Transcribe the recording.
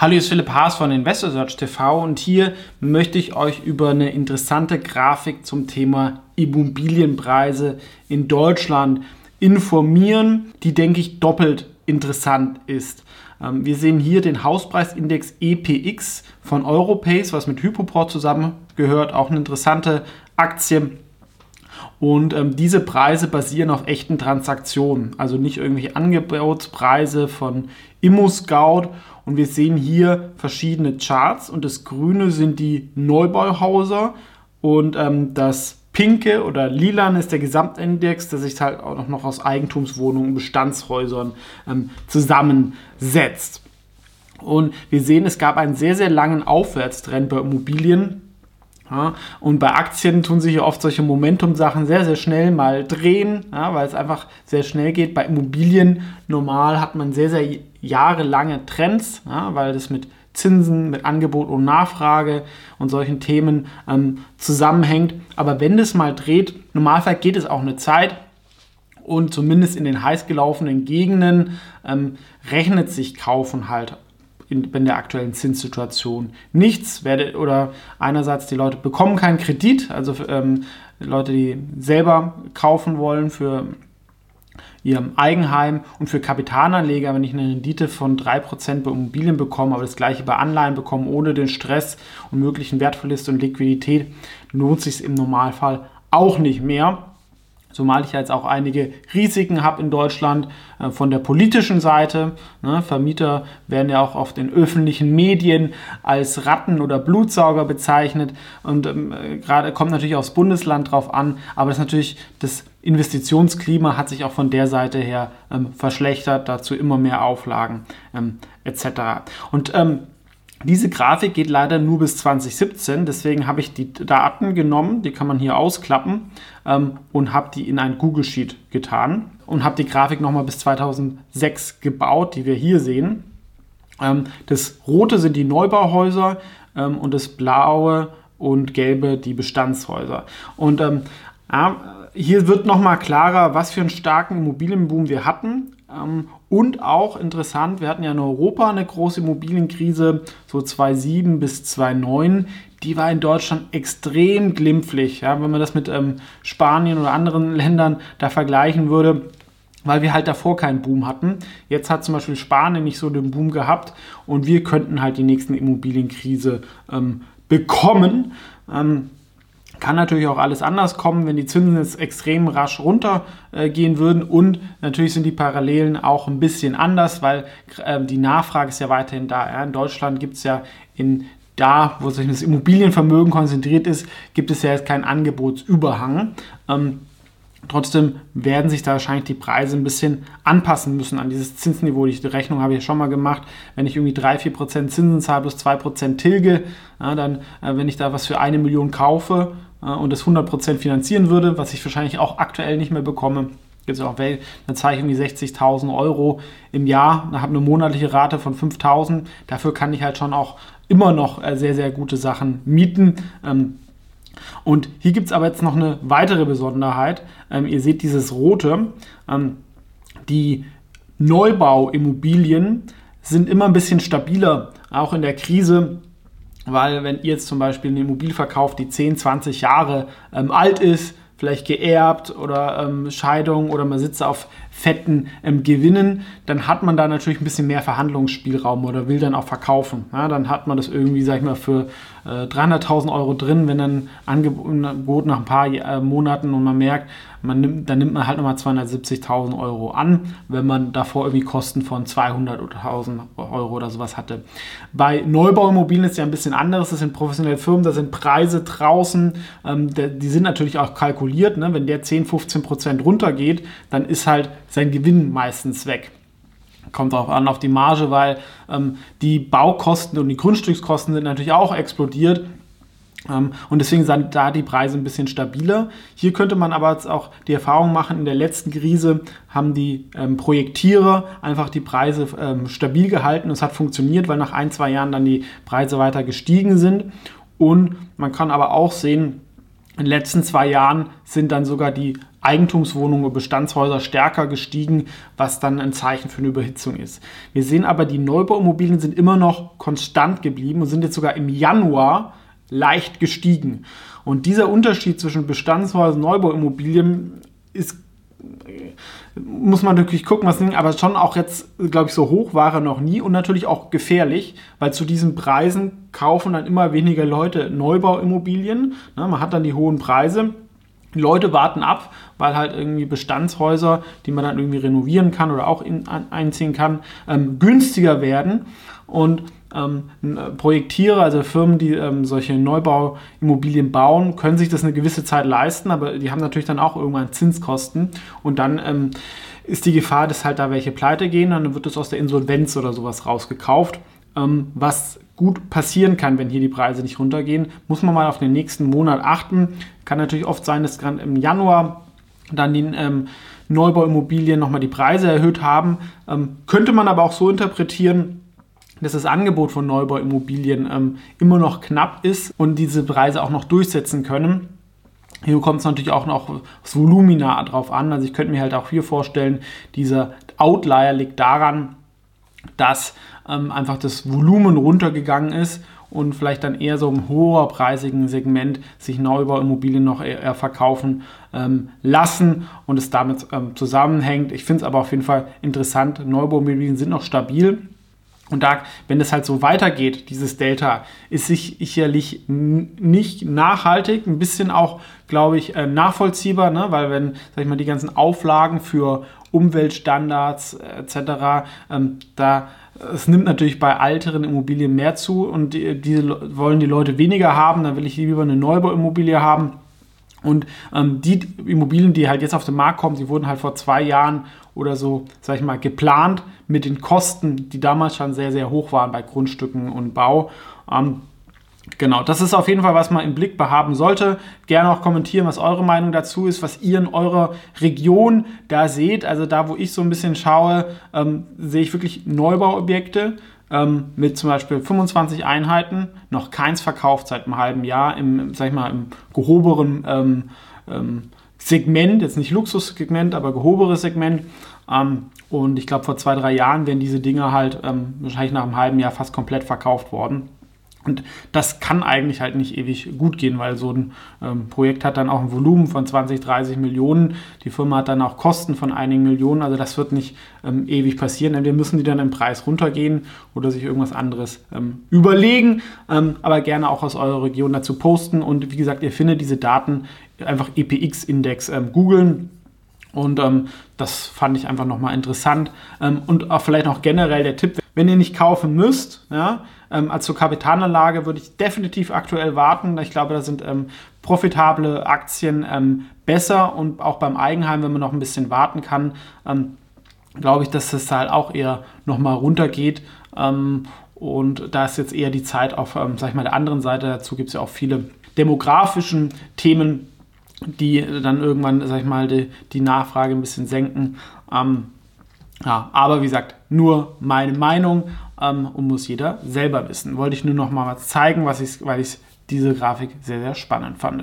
Hallo, hier ist Philipp Haas von Investor Search TV und hier möchte ich euch über eine interessante Grafik zum Thema Immobilienpreise in Deutschland informieren, die, denke ich, doppelt interessant ist. Ähm, wir sehen hier den Hauspreisindex EPX von Europace, was mit Hypoport zusammengehört, auch eine interessante Aktie. Und ähm, diese Preise basieren auf echten Transaktionen, also nicht irgendwelche Angebotspreise von ImmoScout. Und wir sehen hier verschiedene Charts. Und das Grüne sind die Neubauhäuser. Und ähm, das Pinke oder Lilan ist der Gesamtindex, der sich halt auch noch aus Eigentumswohnungen und Bestandshäusern ähm, zusammensetzt. Und wir sehen, es gab einen sehr, sehr langen Aufwärtstrend bei Immobilien ja, und bei Aktien tun sich ja oft solche Momentum-Sachen sehr, sehr schnell mal drehen, ja, weil es einfach sehr schnell geht. Bei Immobilien normal hat man sehr, sehr jahrelange Trends, ja, weil das mit Zinsen, mit Angebot und Nachfrage und solchen Themen ähm, zusammenhängt. Aber wenn das mal dreht, normalfall geht es auch eine Zeit und zumindest in den heiß gelaufenen Gegenden ähm, rechnet sich Kaufen halt in, in der aktuellen Zinssituation nichts. Werde, oder einerseits die Leute bekommen keinen Kredit, also ähm, Leute, die selber kaufen wollen für ihrem Eigenheim und für Kapitalanleger, wenn ich eine Rendite von 3% bei Immobilien bekomme, aber das gleiche bei Anleihen bekomme, ohne den Stress und möglichen Wertverlust und Liquidität, lohnt sich im Normalfall auch nicht mehr. Zumal ich jetzt auch einige Risiken habe in Deutschland äh, von der politischen Seite. Ne, Vermieter werden ja auch auf den öffentlichen Medien als Ratten oder Blutsauger bezeichnet. Und ähm, gerade kommt natürlich aufs Bundesland drauf an, aber das natürlich das Investitionsklima hat sich auch von der Seite her ähm, verschlechtert, dazu immer mehr Auflagen ähm, etc. Und ähm, diese Grafik geht leider nur bis 2017, deswegen habe ich die Daten genommen, die kann man hier ausklappen ähm, und habe die in ein Google Sheet getan und habe die Grafik nochmal bis 2006 gebaut, die wir hier sehen. Ähm, das rote sind die Neubauhäuser ähm, und das blaue und gelbe die Bestandshäuser. Und ähm, hier wird nochmal klarer, was für einen starken Immobilienboom wir hatten und auch interessant, wir hatten ja in Europa eine große Immobilienkrise, so 2007 bis 2009. Die war in Deutschland extrem glimpflich. Ja? Wenn man das mit ähm, Spanien oder anderen Ländern da vergleichen würde, weil wir halt davor keinen Boom hatten. Jetzt hat zum Beispiel Spanien nicht so den Boom gehabt und wir könnten halt die nächste Immobilienkrise ähm, bekommen. Ähm, kann natürlich auch alles anders kommen, wenn die Zinsen jetzt extrem rasch runtergehen äh, würden. Und natürlich sind die Parallelen auch ein bisschen anders, weil äh, die Nachfrage ist ja weiterhin da. Ja. In Deutschland gibt es ja in da, wo sich das Immobilienvermögen konzentriert ist, gibt es ja jetzt keinen Angebotsüberhang. Ähm, Trotzdem werden sich da wahrscheinlich die Preise ein bisschen anpassen müssen an dieses Zinsniveau. Die Rechnung habe ich schon mal gemacht. Wenn ich irgendwie 3-4% Zinsen zahle plus 2% tilge, ja, dann, äh, wenn ich da was für eine Million kaufe, äh, und das 100% finanzieren würde, was ich wahrscheinlich auch aktuell nicht mehr bekomme. Gibt es auch dann zahle ich irgendwie 60.000 Euro im Jahr, da habe eine monatliche Rate von 5.000. Dafür kann ich halt schon auch immer noch äh, sehr, sehr gute Sachen mieten. Ähm, und hier gibt es aber jetzt noch eine weitere Besonderheit. Ähm, ihr seht dieses rote. Ähm, die Neubauimmobilien sind immer ein bisschen stabiler, auch in der Krise weil wenn ihr jetzt zum Beispiel eine Immobilie verkauft, die 10, 20 Jahre ähm, alt ist, vielleicht geerbt oder ähm, Scheidung oder man sitzt auf fetten ähm, Gewinnen, dann hat man da natürlich ein bisschen mehr Verhandlungsspielraum oder will dann auch verkaufen. Ja, dann hat man das irgendwie, sag ich mal, für äh, 300.000 Euro drin, wenn dann Angebot nach ein paar äh, Monaten und man merkt, man nimmt, dann nimmt man halt nochmal 270.000 Euro an, wenn man davor irgendwie Kosten von 200.000 Euro oder sowas hatte. Bei Neubauimmobilien ist ja ein bisschen anderes. Das sind professionelle Firmen, da sind Preise draußen, ähm, die sind natürlich auch kalkuliert. Ne? Wenn der 10, 15 Prozent runtergeht, dann ist halt sein Gewinn meistens weg kommt auch an auf die Marge, weil ähm, die Baukosten und die Grundstückskosten sind natürlich auch explodiert. Ähm, und deswegen sind da die Preise ein bisschen stabiler. Hier könnte man aber jetzt auch die Erfahrung machen, in der letzten Krise haben die ähm, Projektierer einfach die Preise ähm, stabil gehalten. Es hat funktioniert, weil nach ein, zwei Jahren dann die Preise weiter gestiegen sind. Und man kann aber auch sehen, in den letzten zwei Jahren sind dann sogar die Eigentumswohnungen und Bestandshäuser stärker gestiegen, was dann ein Zeichen für eine Überhitzung ist. Wir sehen aber, die Neubauimmobilien sind immer noch konstant geblieben und sind jetzt sogar im Januar leicht gestiegen. Und dieser Unterschied zwischen Bestandshäusern und Neubauimmobilien ist muss man natürlich gucken, was aber schon auch jetzt, glaube ich, so hoch war er noch nie und natürlich auch gefährlich, weil zu diesen Preisen kaufen dann immer weniger Leute Neubauimmobilien. Ne, man hat dann die hohen Preise. Leute warten ab, weil halt irgendwie Bestandshäuser, die man dann irgendwie renovieren kann oder auch in, einziehen kann, ähm, günstiger werden. Und ähm, äh, Projektierer, also Firmen, die ähm, solche Neubauimmobilien bauen, können sich das eine gewisse Zeit leisten, aber die haben natürlich dann auch irgendwann Zinskosten und dann ähm, ist die Gefahr, dass halt da welche pleite gehen, dann wird es aus der Insolvenz oder sowas rausgekauft. Ähm, was gut passieren kann, wenn hier die Preise nicht runtergehen, muss man mal auf den nächsten Monat achten. Kann natürlich oft sein, dass gerade im Januar dann die ähm, Neubauimmobilien nochmal die Preise erhöht haben. Ähm, könnte man aber auch so interpretieren, dass das Angebot von Neubauimmobilien ähm, immer noch knapp ist und diese Preise auch noch durchsetzen können. Hier kommt es natürlich auch noch das Volumina drauf an. Also ich könnte mir halt auch hier vorstellen, dieser Outlier liegt daran, dass ähm, einfach das Volumen runtergegangen ist und vielleicht dann eher so im hoherpreisigen Segment sich Neubauimmobilien noch eher verkaufen ähm, lassen und es damit ähm, zusammenhängt. Ich finde es aber auf jeden Fall interessant. Neubauimmobilien sind noch stabil. Und da, wenn es halt so weitergeht, dieses Delta, ist sicherlich nicht nachhaltig, ein bisschen auch, glaube ich, äh, nachvollziehbar, ne? weil wenn, sag ich mal, die ganzen Auflagen für Umweltstandards äh, etc., ähm, da es nimmt natürlich bei älteren Immobilien mehr zu und die, diese wollen die Leute weniger haben, dann will ich lieber eine Neubauimmobilie haben. Und ähm, die Immobilien, die halt jetzt auf den Markt kommen, die wurden halt vor zwei Jahren oder so, sag ich mal, geplant mit den Kosten, die damals schon sehr, sehr hoch waren bei Grundstücken und Bau. Ähm, Genau, das ist auf jeden Fall, was man im Blick behaben sollte. Gerne auch kommentieren, was eure Meinung dazu ist, was ihr in eurer Region da seht. Also da, wo ich so ein bisschen schaue, ähm, sehe ich wirklich Neubauobjekte ähm, mit zum Beispiel 25 Einheiten, noch keins verkauft seit einem halben Jahr im, sag ich mal, im gehobenen ähm, ähm Segment, jetzt nicht Luxussegment, aber gehobenes Segment. Ähm, und ich glaube, vor zwei, drei Jahren wären diese Dinge halt ähm, wahrscheinlich nach einem halben Jahr fast komplett verkauft worden. Und das kann eigentlich halt nicht ewig gut gehen, weil so ein ähm, Projekt hat dann auch ein Volumen von 20, 30 Millionen. Die Firma hat dann auch Kosten von einigen Millionen. Also das wird nicht ähm, ewig passieren. Entweder müssen die dann im Preis runtergehen oder sich irgendwas anderes ähm, überlegen. Ähm, aber gerne auch aus eurer Region dazu posten. Und wie gesagt, ihr findet diese Daten einfach EPX-Index ähm, googeln. Und ähm, das fand ich einfach nochmal interessant. Und auch vielleicht noch generell der Tipp, wenn ihr nicht kaufen müsst, ja, ähm, als zur Kapitalanlage würde ich definitiv aktuell warten. Ich glaube, da sind ähm, profitable Aktien ähm, besser und auch beim Eigenheim, wenn man noch ein bisschen warten kann, ähm, glaube ich, dass das halt auch eher nochmal runtergeht. und da ist jetzt eher die Zeit auf, sag ich mal, der anderen Seite. Dazu gibt es ja auch viele demografischen Themen, die dann irgendwann, sag ich mal, die, die Nachfrage ein bisschen senken. Ähm, ja, aber wie gesagt, nur meine Meinung ähm, und muss jeder selber wissen. Wollte ich nur noch mal was zeigen, was ich, weil ich diese Grafik sehr, sehr spannend fand.